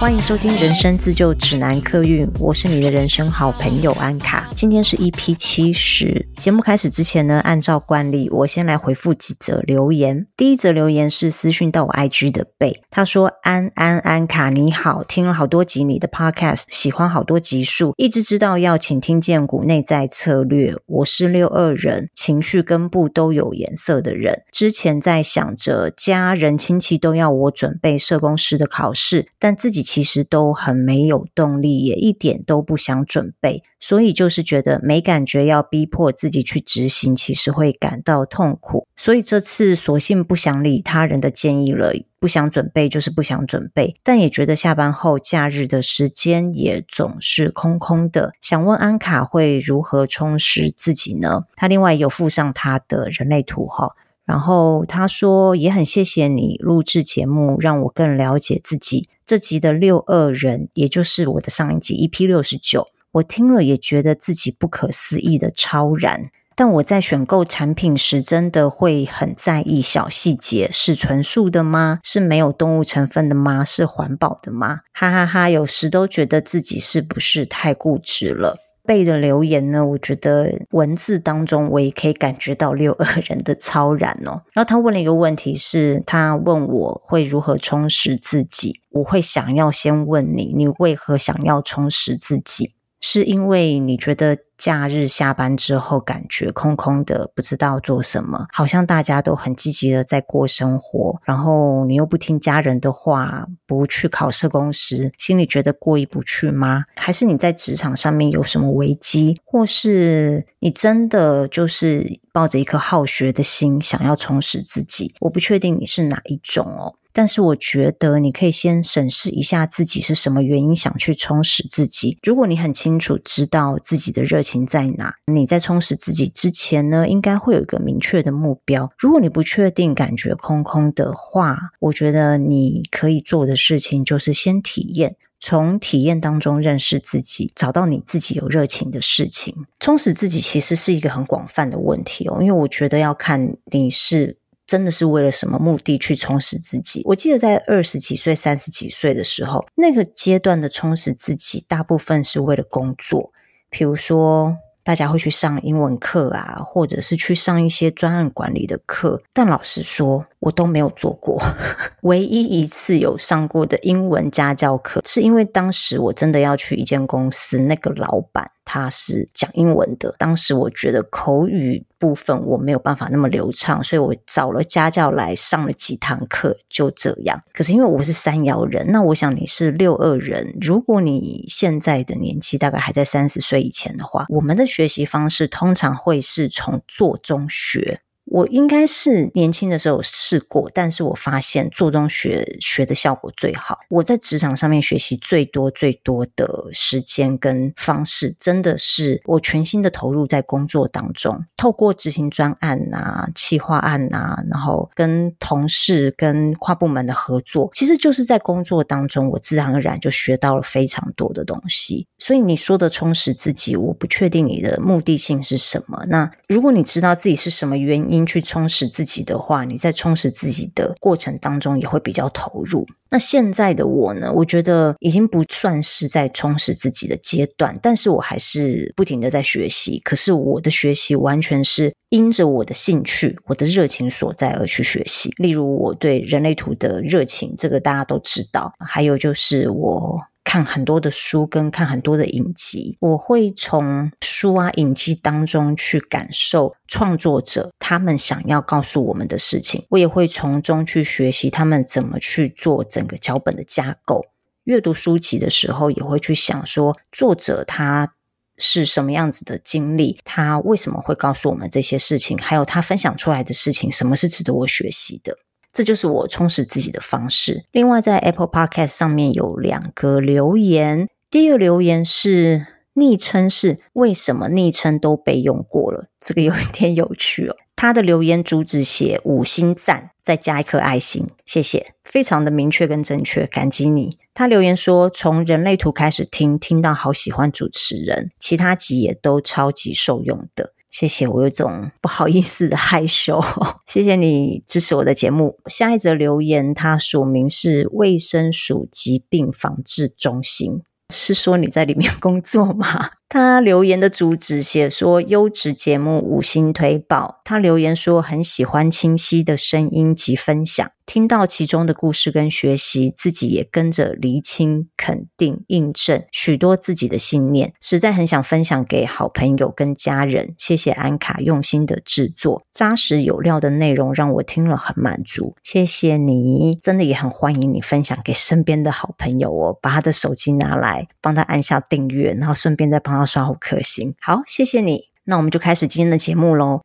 欢迎收听《人生自救指南》客运，我是你的人生好朋友安卡。今天是 EP 七十。节目开始之前呢，按照惯例，我先来回复几则留言。第一则留言是私讯到我 IG 的贝，他说：“安安安卡你好，听了好多集你的 Podcast，喜欢好多集数，一直知道要请听见骨内在策略。我是六二人，情绪根部都有颜色的人。之前在想着家人亲戚都要我准备社工师的考试，但自己。”其实都很没有动力，也一点都不想准备，所以就是觉得没感觉，要逼迫自己去执行，其实会感到痛苦。所以这次索性不想理他人的建议了，不想准备就是不想准备，但也觉得下班后假日的时间也总是空空的。想问安卡会如何充实自己呢？他另外有附上他的人类图哈。然后他说，也很谢谢你录制节目，让我更了解自己。这集的六二人，也就是我的上一集 EP 六十九，我听了也觉得自己不可思议的超然。但我在选购产品时，真的会很在意小细节：是纯素的吗？是没有动物成分的吗？是环保的吗？哈哈哈，有时都觉得自己是不是太固执了。背的留言呢，我觉得文字当中我也可以感觉到六二人的超然哦。然后他问了一个问题是，是他问我会如何充实自己，我会想要先问你，你为何想要充实自己？是因为你觉得假日下班之后感觉空空的，不知道做什么，好像大家都很积极的在过生活，然后你又不听家人的话，不去考社工师，心里觉得过意不去吗？还是你在职场上面有什么危机，或是你真的就是抱着一颗好学的心，想要充实自己？我不确定你是哪一种哦。但是我觉得你可以先审视一下自己是什么原因想去充实自己。如果你很清楚知道自己的热情在哪，你在充实自己之前呢，应该会有一个明确的目标。如果你不确定，感觉空空的话，我觉得你可以做的事情就是先体验，从体验当中认识自己，找到你自己有热情的事情。充实自己其实是一个很广泛的问题哦，因为我觉得要看你是。真的是为了什么目的去充实自己？我记得在二十几岁、三十几岁的时候，那个阶段的充实自己，大部分是为了工作。比如说，大家会去上英文课啊，或者是去上一些专案管理的课。但老实说，我都没有做过。唯一一次有上过的英文家教课，是因为当时我真的要去一间公司，那个老板。他是讲英文的，当时我觉得口语部分我没有办法那么流畅，所以我找了家教来上了几堂课，就这样。可是因为我是三幺人，那我想你是六二人，如果你现在的年纪大概还在三十岁以前的话，我们的学习方式通常会是从做中学。我应该是年轻的时候有试过，但是我发现做中学学的效果最好。我在职场上面学习最多最多的时间跟方式，真的是我全心的投入在工作当中，透过执行专案啊、企划案啊，然后跟同事、跟跨部门的合作，其实就是在工作当中，我自然而然就学到了非常多的东西。所以你说的充实自己，我不确定你的目的性是什么。那如果你知道自己是什么原因，去充实自己的话，你在充实自己的过程当中也会比较投入。那现在的我呢，我觉得已经不算是在充实自己的阶段，但是我还是不停的在学习。可是我的学习完全是因着我的兴趣、我的热情所在而去学习。例如我对人类图的热情，这个大家都知道。还有就是我。看很多的书跟看很多的影集，我会从书啊影集当中去感受创作者他们想要告诉我们的事情，我也会从中去学习他们怎么去做整个脚本的架构。阅读书籍的时候，也会去想说作者他是什么样子的经历，他为什么会告诉我们这些事情，还有他分享出来的事情，什么是值得我学习的。这就是我充实自己的方式。另外，在 Apple Podcast 上面有两个留言。第一个留言是昵称是“为什么昵称都被用过了”，这个有一点有趣哦。他的留言主旨写五星赞，再加一颗爱心，谢谢，非常的明确跟正确，感激你。他留言说，从人类图开始听，听到好喜欢主持人，其他集也都超级受用的。谢谢，我有种不好意思的害羞。谢谢你支持我的节目。下一则留言，它署名是卫生署疾病防治中心。是说你在里面工作吗？他留言的主旨写说优质节目五星推爆。他留言说很喜欢清晰的声音及分享。听到其中的故事跟学习，自己也跟着厘清、肯定、印证许多自己的信念，实在很想分享给好朋友跟家人。谢谢安卡用心的制作，扎实有料的内容让我听了很满足。谢谢你，真的也很欢迎你分享给身边的好朋友哦，把他的手机拿来，帮他按下订阅，然后顺便再帮刷五颗星。好，谢谢你，那我们就开始今天的节目喽。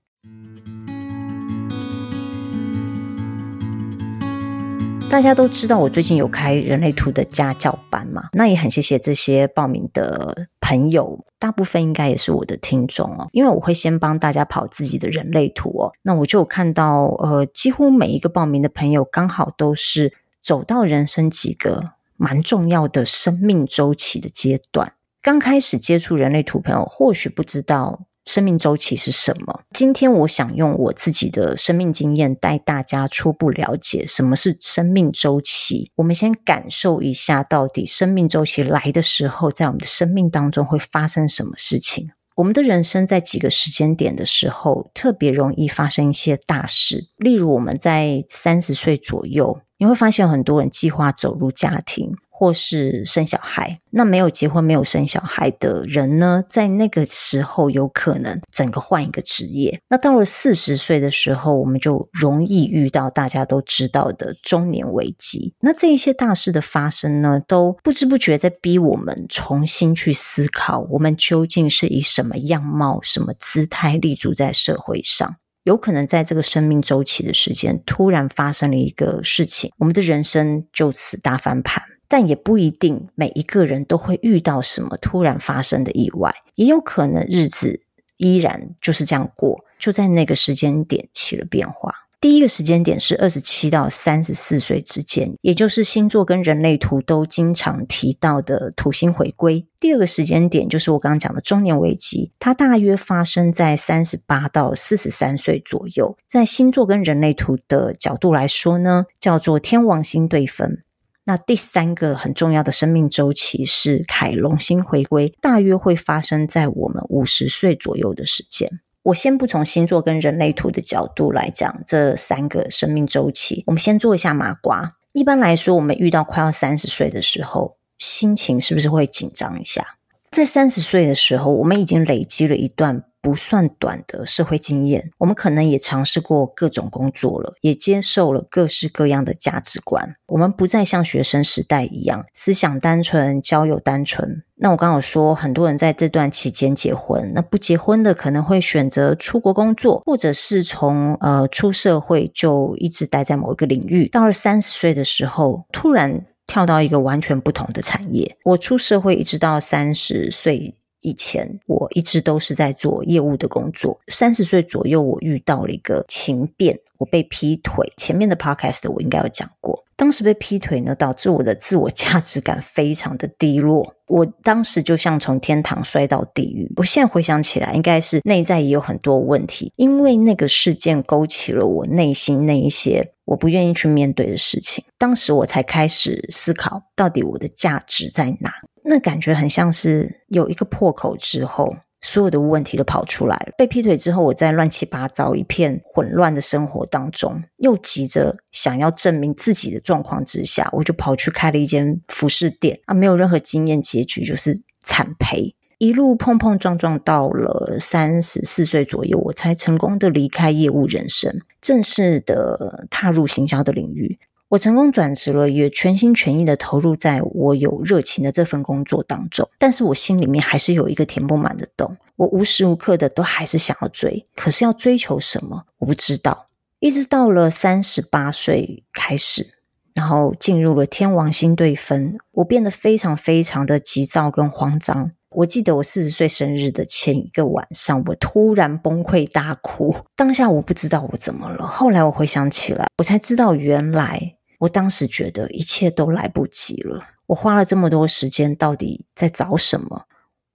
大家都知道我最近有开人类图的家教班嘛，那也很谢谢这些报名的朋友，大部分应该也是我的听众哦，因为我会先帮大家跑自己的人类图哦，那我就有看到呃，几乎每一个报名的朋友刚好都是走到人生几个蛮重要的生命周期的阶段，刚开始接触人类图朋友或许不知道。生命周期是什么？今天我想用我自己的生命经验带大家初步了解什么是生命周期。我们先感受一下，到底生命周期来的时候，在我们的生命当中会发生什么事情？我们的人生在几个时间点的时候，特别容易发生一些大事。例如，我们在三十岁左右，你会发现很多人计划走入家庭。或是生小孩，那没有结婚、没有生小孩的人呢，在那个时候有可能整个换一个职业。那到了四十岁的时候，我们就容易遇到大家都知道的中年危机。那这一些大事的发生呢，都不知不觉在逼我们重新去思考，我们究竟是以什么样貌、什么姿态立足在社会上。有可能在这个生命周期的时间，突然发生了一个事情，我们的人生就此大翻盘。但也不一定每一个人都会遇到什么突然发生的意外，也有可能日子依然就是这样过，就在那个时间点起了变化。第一个时间点是二十七到三十四岁之间，也就是星座跟人类图都经常提到的土星回归。第二个时间点就是我刚刚讲的中年危机，它大约发生在三十八到四十三岁左右。在星座跟人类图的角度来说呢，叫做天王星对分。那第三个很重要的生命周期是凯龙星回归，大约会发生在我们五十岁左右的时间。我先不从星座跟人类图的角度来讲这三个生命周期，我们先做一下麻瓜。一般来说，我们遇到快要三十岁的时候，心情是不是会紧张一下？在三十岁的时候，我们已经累积了一段。不算短的社会经验，我们可能也尝试过各种工作了，也接受了各式各样的价值观。我们不再像学生时代一样，思想单纯，交友单纯。那我刚好说，很多人在这段期间结婚，那不结婚的可能会选择出国工作，或者是从呃出社会就一直待在某一个领域。到了三十岁的时候，突然跳到一个完全不同的产业。我出社会一直到三十岁。以前我一直都是在做业务的工作。三十岁左右，我遇到了一个情变，我被劈腿。前面的 podcast 我应该有讲过，当时被劈腿呢，导致我的自我价值感非常的低落。我当时就像从天堂摔到地狱。我现在回想起来，应该是内在也有很多问题，因为那个事件勾起了我内心那一些我不愿意去面对的事情。当时我才开始思考，到底我的价值在哪？那感觉很像是有一个破口之后，所有的问题都跑出来了。被劈腿之后，我在乱七八糟、一片混乱的生活当中，又急着想要证明自己的状况之下，我就跑去开了一间服饰店啊，没有任何经验，结局就是惨赔。一路碰碰撞撞，到了三十四岁左右，我才成功的离开业务人生，正式的踏入行销的领域。我成功转职了，也全心全意的投入在我有热情的这份工作当中。但是我心里面还是有一个填不满的洞，我无时无刻的都还是想要追，可是要追求什么，我不知道。一直到了三十八岁开始，然后进入了天王星对分，我变得非常非常的急躁跟慌张。我记得我四十岁生日的前一个晚上，我突然崩溃大哭。当下我不知道我怎么了，后来我回想起来，我才知道原来。我当时觉得一切都来不及了。我花了这么多时间，到底在找什么？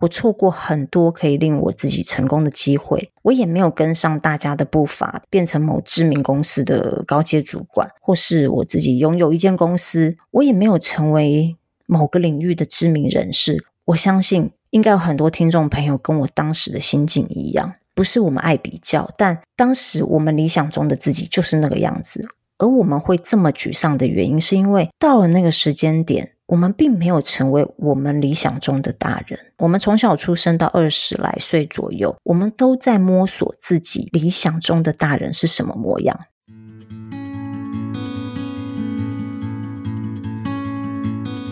我错过很多可以令我自己成功的机会，我也没有跟上大家的步伐，变成某知名公司的高阶主管，或是我自己拥有一间公司，我也没有成为某个领域的知名人士。我相信应该有很多听众朋友跟我当时的心境一样，不是我们爱比较，但当时我们理想中的自己就是那个样子。而我们会这么沮丧的原因，是因为到了那个时间点，我们并没有成为我们理想中的大人。我们从小出生到二十来岁左右，我们都在摸索自己理想中的大人是什么模样。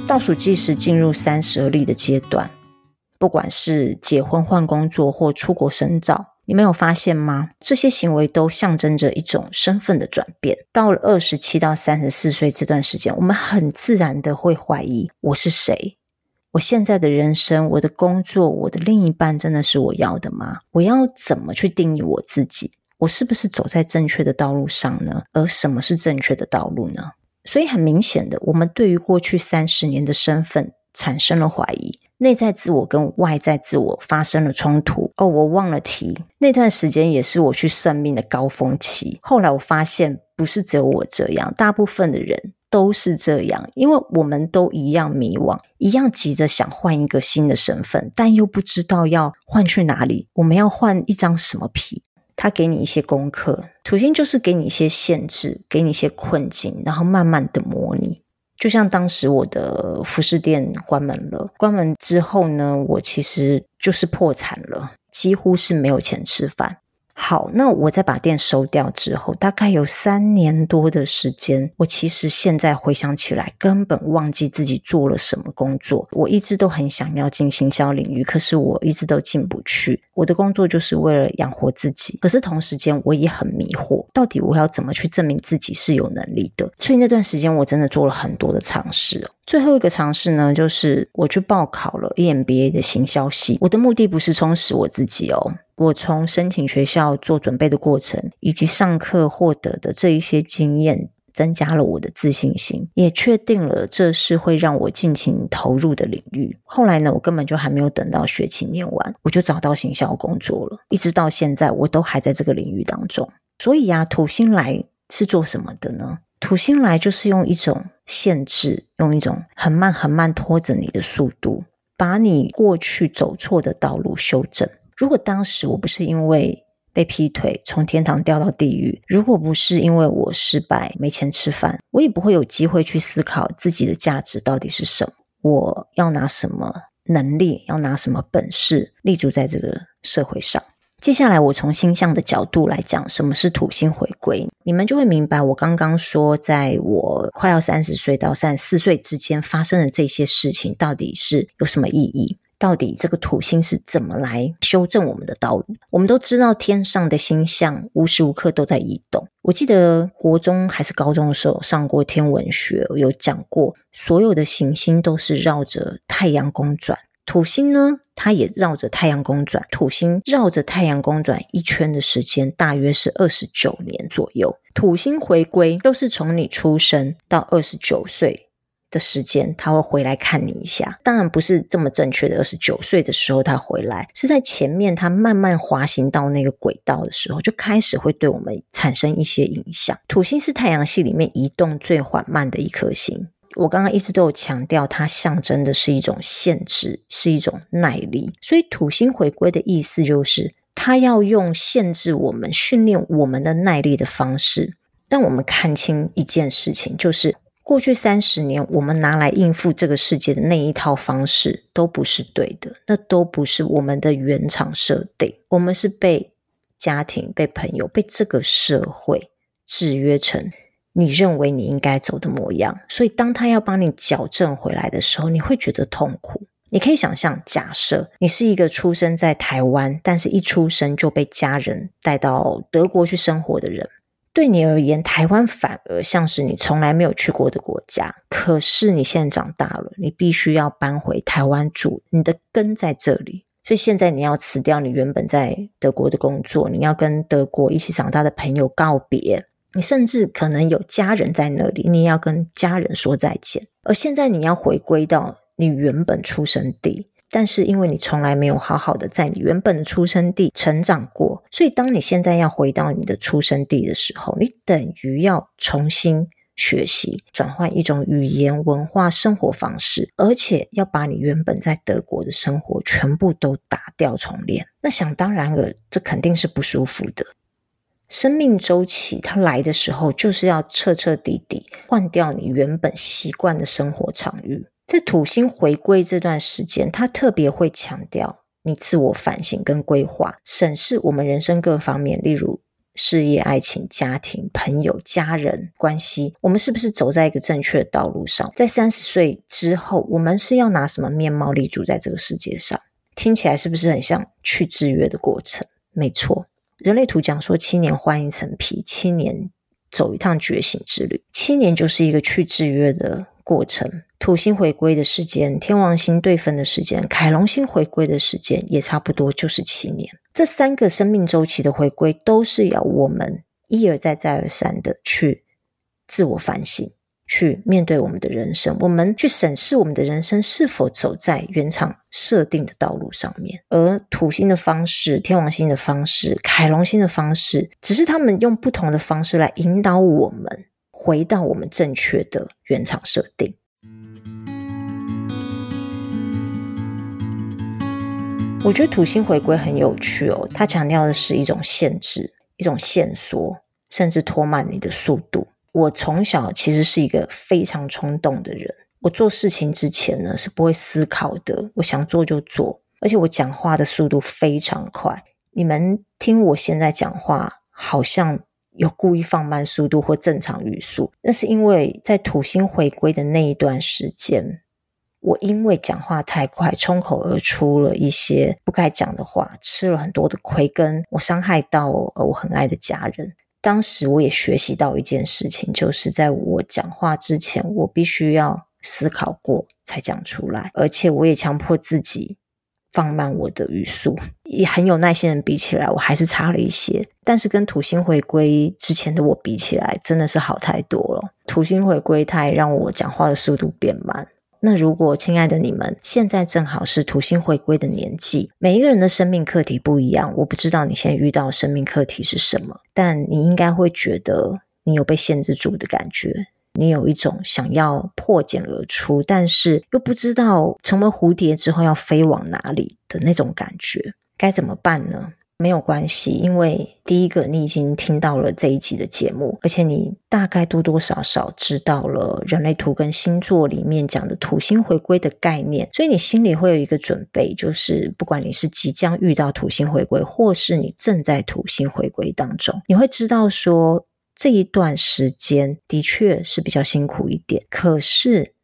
倒数计时进入三十而立的阶段，不管是结婚、换工作或出国深造。你没有发现吗？这些行为都象征着一种身份的转变。到了二十七到三十四岁这段时间，我们很自然的会怀疑：我是谁？我现在的人生、我的工作、我的另一半，真的是我要的吗？我要怎么去定义我自己？我是不是走在正确的道路上呢？而什么是正确的道路呢？所以很明显的，我们对于过去三十年的身份产生了怀疑。内在自我跟外在自我发生了冲突。哦，我忘了提，那段时间也是我去算命的高峰期。后来我发现，不是只有我这样，大部分的人都是这样，因为我们都一样迷惘，一样急着想换一个新的身份，但又不知道要换去哪里。我们要换一张什么皮？他给你一些功课，土星就是给你一些限制，给你一些困境，然后慢慢的模拟。就像当时我的服饰店关门了，关门之后呢，我其实就是破产了，几乎是没有钱吃饭。好，那我在把店收掉之后，大概有三年多的时间，我其实现在回想起来，根本忘记自己做了什么工作。我一直都很想要进行销领域，可是我一直都进不去。我的工作就是为了养活自己，可是同时间我也很迷惑，到底我要怎么去证明自己是有能力的？所以那段时间我真的做了很多的尝试。最后一个尝试呢，就是我去报考了 EMBA 的行销系。我的目的不是充实我自己哦。我从申请学校做准备的过程，以及上课获得的这一些经验，增加了我的自信心，也确定了这是会让我尽情投入的领域。后来呢，我根本就还没有等到学期念完，我就找到行销工作了，一直到现在，我都还在这个领域当中。所以啊，土星来是做什么的呢？土星来就是用一种限制，用一种很慢很慢拖着你的速度，把你过去走错的道路修正。如果当时我不是因为被劈腿从天堂掉到地狱，如果不是因为我失败没钱吃饭，我也不会有机会去思考自己的价值到底是什么。我要拿什么能力，要拿什么本事立足在这个社会上？接下来我从星象的角度来讲，什么是土星回归，你们就会明白我刚刚说，在我快要三十岁到三十四岁之间发生的这些事情，到底是有什么意义？到底这个土星是怎么来修正我们的道路？我们都知道天上的星象无时无刻都在移动。我记得国中还是高中的时候上过天文学，有讲过所有的行星都是绕着太阳公转。土星呢，它也绕着太阳公转。土星绕着太阳公转一圈的时间大约是二十九年左右。土星回归都是从你出生到二十九岁。的时间，他会回来看你一下。当然不是这么正确的，二十九岁的时候他回来，是在前面他慢慢滑行到那个轨道的时候，就开始会对我们产生一些影响。土星是太阳系里面移动最缓慢的一颗星。我刚刚一直都有强调，它象征的是一种限制，是一种耐力。所以土星回归的意思就是，它要用限制我们、训练我们的耐力的方式，让我们看清一件事情，就是。过去三十年，我们拿来应付这个世界的那一套方式都不是对的，那都不是我们的原厂设定。我们是被家庭、被朋友、被这个社会制约成你认为你应该走的模样。所以，当他要帮你矫正回来的时候，你会觉得痛苦。你可以想象，假设你是一个出生在台湾，但是一出生就被家人带到德国去生活的人。对你而言，台湾反而像是你从来没有去过的国家。可是你现在长大了，你必须要搬回台湾住，你的根在这里。所以现在你要辞掉你原本在德国的工作，你要跟德国一起长大的朋友告别。你甚至可能有家人在那里，你要跟家人说再见。而现在你要回归到你原本出生地，但是因为你从来没有好好的在你原本的出生地成长过，所以当你现在要回到你的出生地的时候，你等于要重新学习，转换一种语言、文化、生活方式，而且要把你原本在德国的生活全部都打掉重练。那想当然了，这肯定是不舒服的。生命周期它来的时候，就是要彻彻底底换掉你原本习惯的生活场域。在土星回归这段时间，它特别会强调你自我反省跟规划，审视我们人生各方面，例如事业、爱情、家庭、朋友、家人关系，我们是不是走在一个正确的道路上？在三十岁之后，我们是要拿什么面貌立足在这个世界上？听起来是不是很像去制约的过程？没错。人类图讲说，七年换一层皮，七年走一趟觉醒之旅，七年就是一个去制约的过程。土星回归的时间，天王星对分的时间，凯龙星回归的时间，也差不多就是七年。这三个生命周期的回归，都是要我们一而再、再而三的去自我反省。去面对我们的人生，我们去审视我们的人生是否走在原厂设定的道路上面。而土星的方式、天王星的方式、凯龙星的方式，只是他们用不同的方式来引导我们回到我们正确的原厂设定。我觉得土星回归很有趣哦，它强调的是一种限制、一种限缩，甚至拖慢你的速度。我从小其实是一个非常冲动的人，我做事情之前呢是不会思考的，我想做就做，而且我讲话的速度非常快。你们听我现在讲话，好像有故意放慢速度或正常语速，那是因为在土星回归的那一段时间，我因为讲话太快，冲口而出了一些不该讲的话，吃了很多的亏，跟我伤害到我很爱的家人。当时我也学习到一件事情，就是在我讲话之前，我必须要思考过才讲出来，而且我也强迫自己放慢我的语速。也很有耐心人比起来，我还是差了一些。但是跟土星回归之前的我比起来，真的是好太多了。土星回归，它也让我讲话的速度变慢。那如果亲爱的你们现在正好是土星回归的年纪，每一个人的生命课题不一样，我不知道你现在遇到生命课题是什么，但你应该会觉得你有被限制住的感觉，你有一种想要破茧而出，但是又不知道成为蝴蝶之后要飞往哪里的那种感觉，该怎么办呢？没有关系，因为第一个你已经听到了这一集的节目，而且你大概多多少少知道了人类图跟星座里面讲的土星回归的概念，所以你心里会有一个准备，就是不管你是即将遇到土星回归，或是你正在土星回归当中，你会知道说这一段时间的确是比较辛苦一点，可是。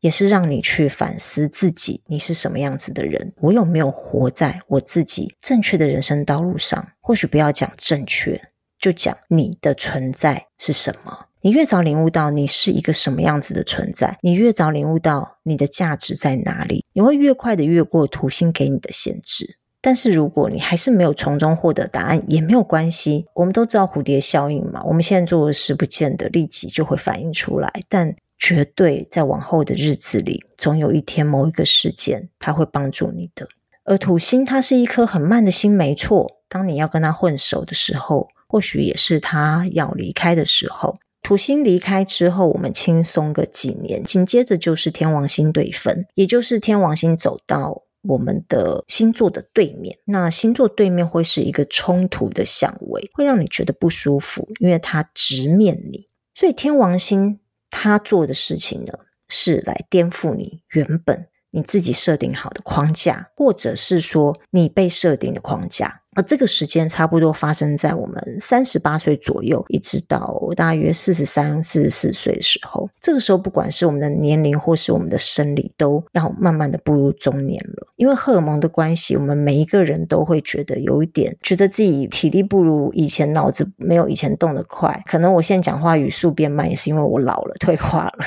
也是让你去反思自己，你是什么样子的人？我有没有活在我自己正确的人生道路上？或许不要讲正确，就讲你的存在是什么。你越早领悟到你是一个什么样子的存在，你越早领悟到你的价值在哪里，你会越快的越过土星给你的限制。但是如果你还是没有从中获得答案，也没有关系。我们都知道蝴蝶效应嘛，我们现在做的事不见得立即就会反映出来，但。绝对在往后的日子里，总有一天某一个事件，它会帮助你的。而土星它是一颗很慢的星，没错。当你要跟它混熟的时候，或许也是它要离开的时候。土星离开之后，我们轻松个几年，紧接着就是天王星对分，也就是天王星走到我们的星座的对面。那星座对面会是一个冲突的相位，会让你觉得不舒服，因为它直面你。所以天王星。他做的事情呢，是来颠覆你原本你自己设定好的框架，或者是说你被设定的框架。而这个时间差不多发生在我们三十八岁左右，一直到大约四十三、四十四岁的时候。这个时候，不管是我们的年龄或是我们的生理，都要慢慢的步入中年了。因为荷尔蒙的关系，我们每一个人都会觉得有一点，觉得自己体力不如以前，脑子没有以前动得快。可能我现在讲话语速变慢，也是因为我老了，退化了。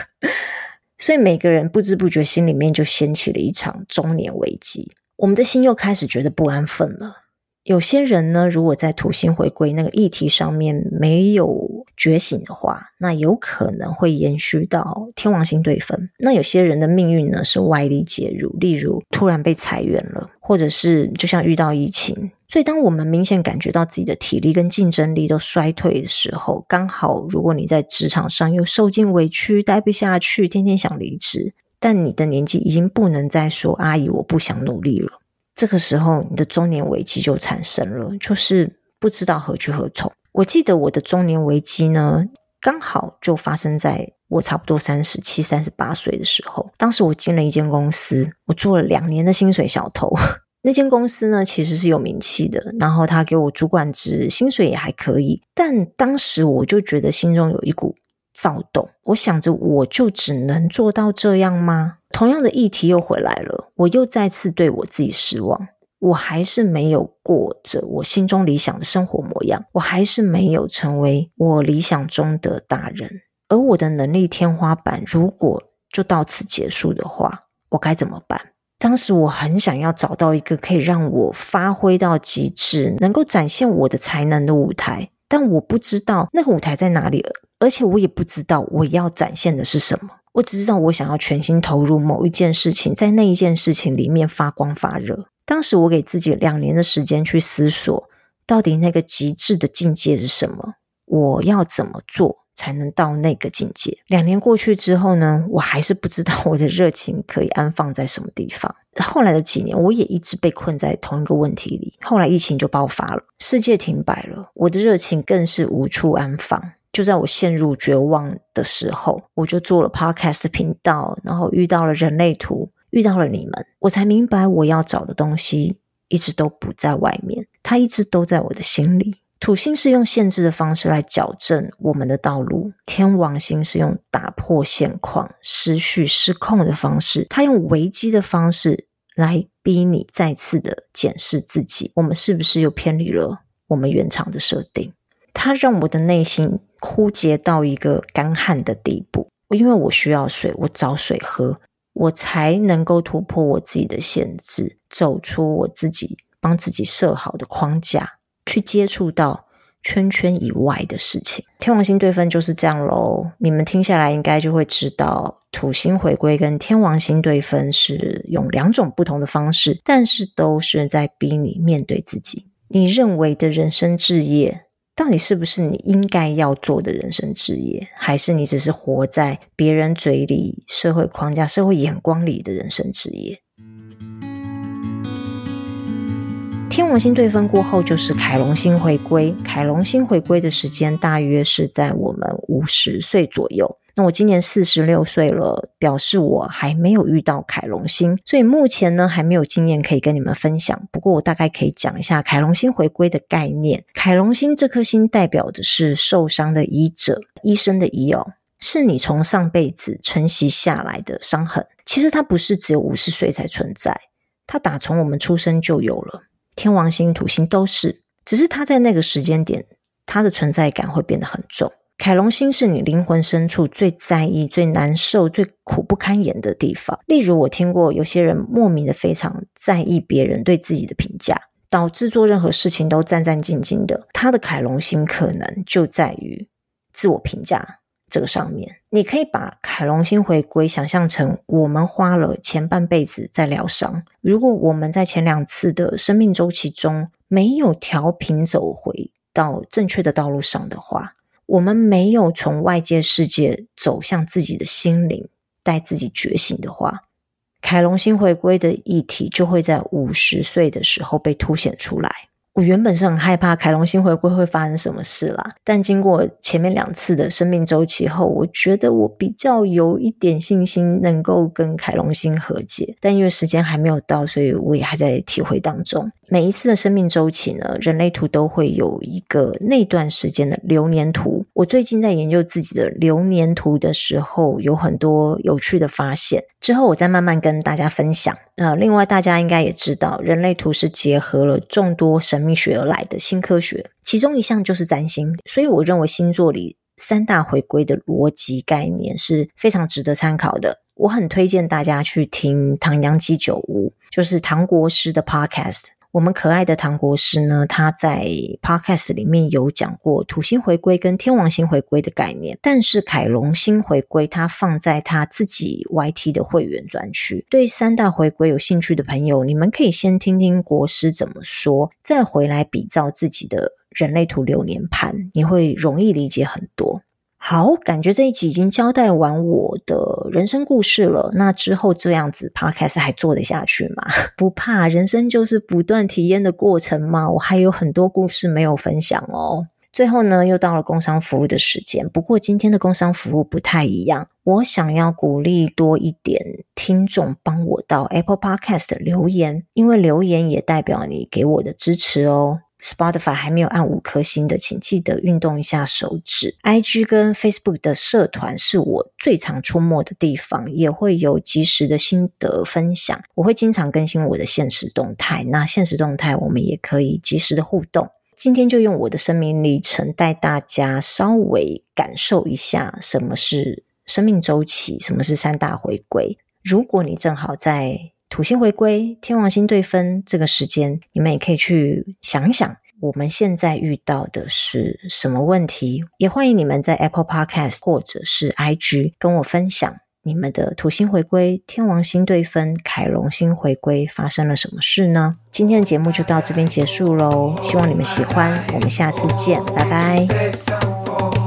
所以每个人不知不觉心里面就掀起了一场中年危机，我们的心又开始觉得不安分了。有些人呢，如果在土星回归那个议题上面没有觉醒的话，那有可能会延续到天王星对分。那有些人的命运呢是外力介入，例如突然被裁员了，或者是就像遇到疫情。所以当我们明显感觉到自己的体力跟竞争力都衰退的时候，刚好如果你在职场上又受尽委屈，待不下去，天天想离职，但你的年纪已经不能再说“阿姨，我不想努力了”。这个时候，你的中年危机就产生了，就是不知道何去何从。我记得我的中年危机呢，刚好就发生在我差不多三十七、三十八岁的时候。当时我进了一间公司，我做了两年的薪水小偷。那间公司呢，其实是有名气的，然后他给我主管职，薪水也还可以。但当时我就觉得心中有一股躁动，我想着我就只能做到这样吗？同样的议题又回来了，我又再次对我自己失望。我还是没有过着我心中理想的生活模样，我还是没有成为我理想中的大人。而我的能力天花板如果就到此结束的话，我该怎么办？当时我很想要找到一个可以让我发挥到极致，能够展现我的才能的舞台，但我不知道那个舞台在哪里，而且我也不知道我要展现的是什么。我只知道我想要全心投入某一件事情，在那一件事情里面发光发热。当时我给自己两年的时间去思索，到底那个极致的境界是什么？我要怎么做才能到那个境界？两年过去之后呢，我还是不知道我的热情可以安放在什么地方。后来的几年，我也一直被困在同一个问题里。后来疫情就爆发了，世界停摆了，我的热情更是无处安放。就在我陷入绝望的时候，我就做了 Podcast 频道，然后遇到了人类图。遇到了你们，我才明白我要找的东西一直都不在外面，它一直都在我的心里。土星是用限制的方式来矫正我们的道路，天王星是用打破现况、失序失控的方式，它用危机的方式来逼你再次的检视自己，我们是不是又偏离了我们原厂的设定？它让我的内心枯竭到一个干旱的地步，因为我需要水，我找水喝。我才能够突破我自己的限制，走出我自己帮自己设好的框架，去接触到圈圈以外的事情。天王星对分就是这样喽。你们听下来应该就会知道，土星回归跟天王星对分是用两种不同的方式，但是都是在逼你面对自己。你认为的人生置业。到底是不是你应该要做的人生职业，还是你只是活在别人嘴里、社会框架、社会眼光里的人生职业？天王星对分过后，就是凯龙星回归。凯龙星回归的时间大约是在我们五十岁左右。那我今年四十六岁了，表示我还没有遇到凯龙星，所以目前呢还没有经验可以跟你们分享。不过我大概可以讲一下凯龙星回归的概念。凯龙星这颗星代表的是受伤的医者，医生的医哦，是你从上辈子承袭下来的伤痕。其实它不是只有五十岁才存在，它打从我们出生就有了。天王星、土星都是，只是它在那个时间点，它的存在感会变得很重。凯龙星是你灵魂深处最在意、最难受、最苦不堪言的地方。例如，我听过有些人莫名的非常在意别人对自己的评价，导致做任何事情都战战兢兢的。他的凯龙星可能就在于自我评价这个上面。你可以把凯龙星回归想象成我们花了前半辈子在疗伤。如果我们在前两次的生命周期中没有调频走回到正确的道路上的话，我们没有从外界世界走向自己的心灵，带自己觉醒的话，凯龙星回归的议题就会在五十岁的时候被凸显出来。我原本是很害怕凯龙星回归会发生什么事啦，但经过前面两次的生命周期后，我觉得我比较有一点信心能够跟凯龙星和解。但因为时间还没有到，所以我也还在体会当中。每一次的生命周期呢，人类图都会有一个那段时间的流年图。我最近在研究自己的流年图的时候，有很多有趣的发现。之后我再慢慢跟大家分享。呃，另外大家应该也知道，人类图是结合了众多神秘学而来的新科学，其中一项就是占星。所以我认为星座里三大回归的逻辑概念是非常值得参考的。我很推荐大家去听唐扬鸡酒屋，就是唐国师的 Podcast。我们可爱的唐国师呢，他在 Podcast 里面有讲过土星回归跟天王星回归的概念，但是凯龙星回归他放在他自己 YT 的会员专区。对三大回归有兴趣的朋友，你们可以先听听国师怎么说，再回来比照自己的人类图流年盘，你会容易理解很多。好，感觉这一集已经交代完我的人生故事了。那之后这样子，Podcast 还做得下去吗？不怕，人生就是不断体验的过程嘛。我还有很多故事没有分享哦。最后呢，又到了工商服务的时间。不过今天的工商服务不太一样，我想要鼓励多一点听众帮我到 Apple Podcast 留言，因为留言也代表你给我的支持哦。Spotify 还没有按五颗星的，请记得运动一下手指。IG 跟 Facebook 的社团是我最常出没的地方，也会有即时的心得分享。我会经常更新我的现实动态，那现实动态我们也可以即时的互动。今天就用我的生命历程带大家稍微感受一下什么是生命周期，什么是三大回归。如果你正好在土星回归、天王星对分这个时间，你们也可以去想想，我们现在遇到的是什么问题？也欢迎你们在 Apple Podcast 或者是 IG 跟我分享你们的土星回归、天王星对分、凯龙星回归发生了什么事呢？今天的节目就到这边结束喽，希望你们喜欢，我们下次见，拜拜。